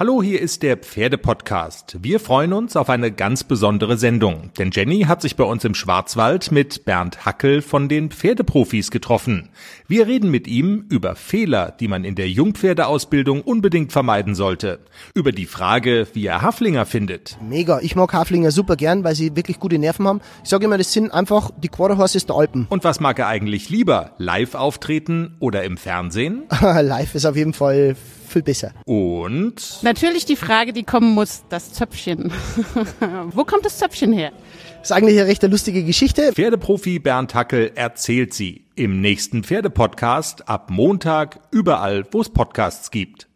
Hallo, hier ist der Pferdepodcast. Wir freuen uns auf eine ganz besondere Sendung, denn Jenny hat sich bei uns im Schwarzwald mit Bernd Hackel von den Pferdeprofis getroffen. Wir reden mit ihm über Fehler, die man in der Jungpferdeausbildung unbedingt vermeiden sollte, über die Frage, wie er Haflinger findet. Mega, ich mag Haflinger super gern, weil sie wirklich gute Nerven haben. Ich sage immer, das sind einfach die Quarterhorses der Alpen. Und was mag er eigentlich lieber, live auftreten oder im Fernsehen? Live ist auf jeden Fall viel besser. Und Natürlich die Frage, die kommen muss, das Zöpfchen. Wo kommt das Zöpfchen her? ist eigentlich eine recht lustige Geschichte. Pferdeprofi Bernd Hackel erzählt sie im nächsten Pferdepodcast ab Montag überall, wo es Podcasts gibt.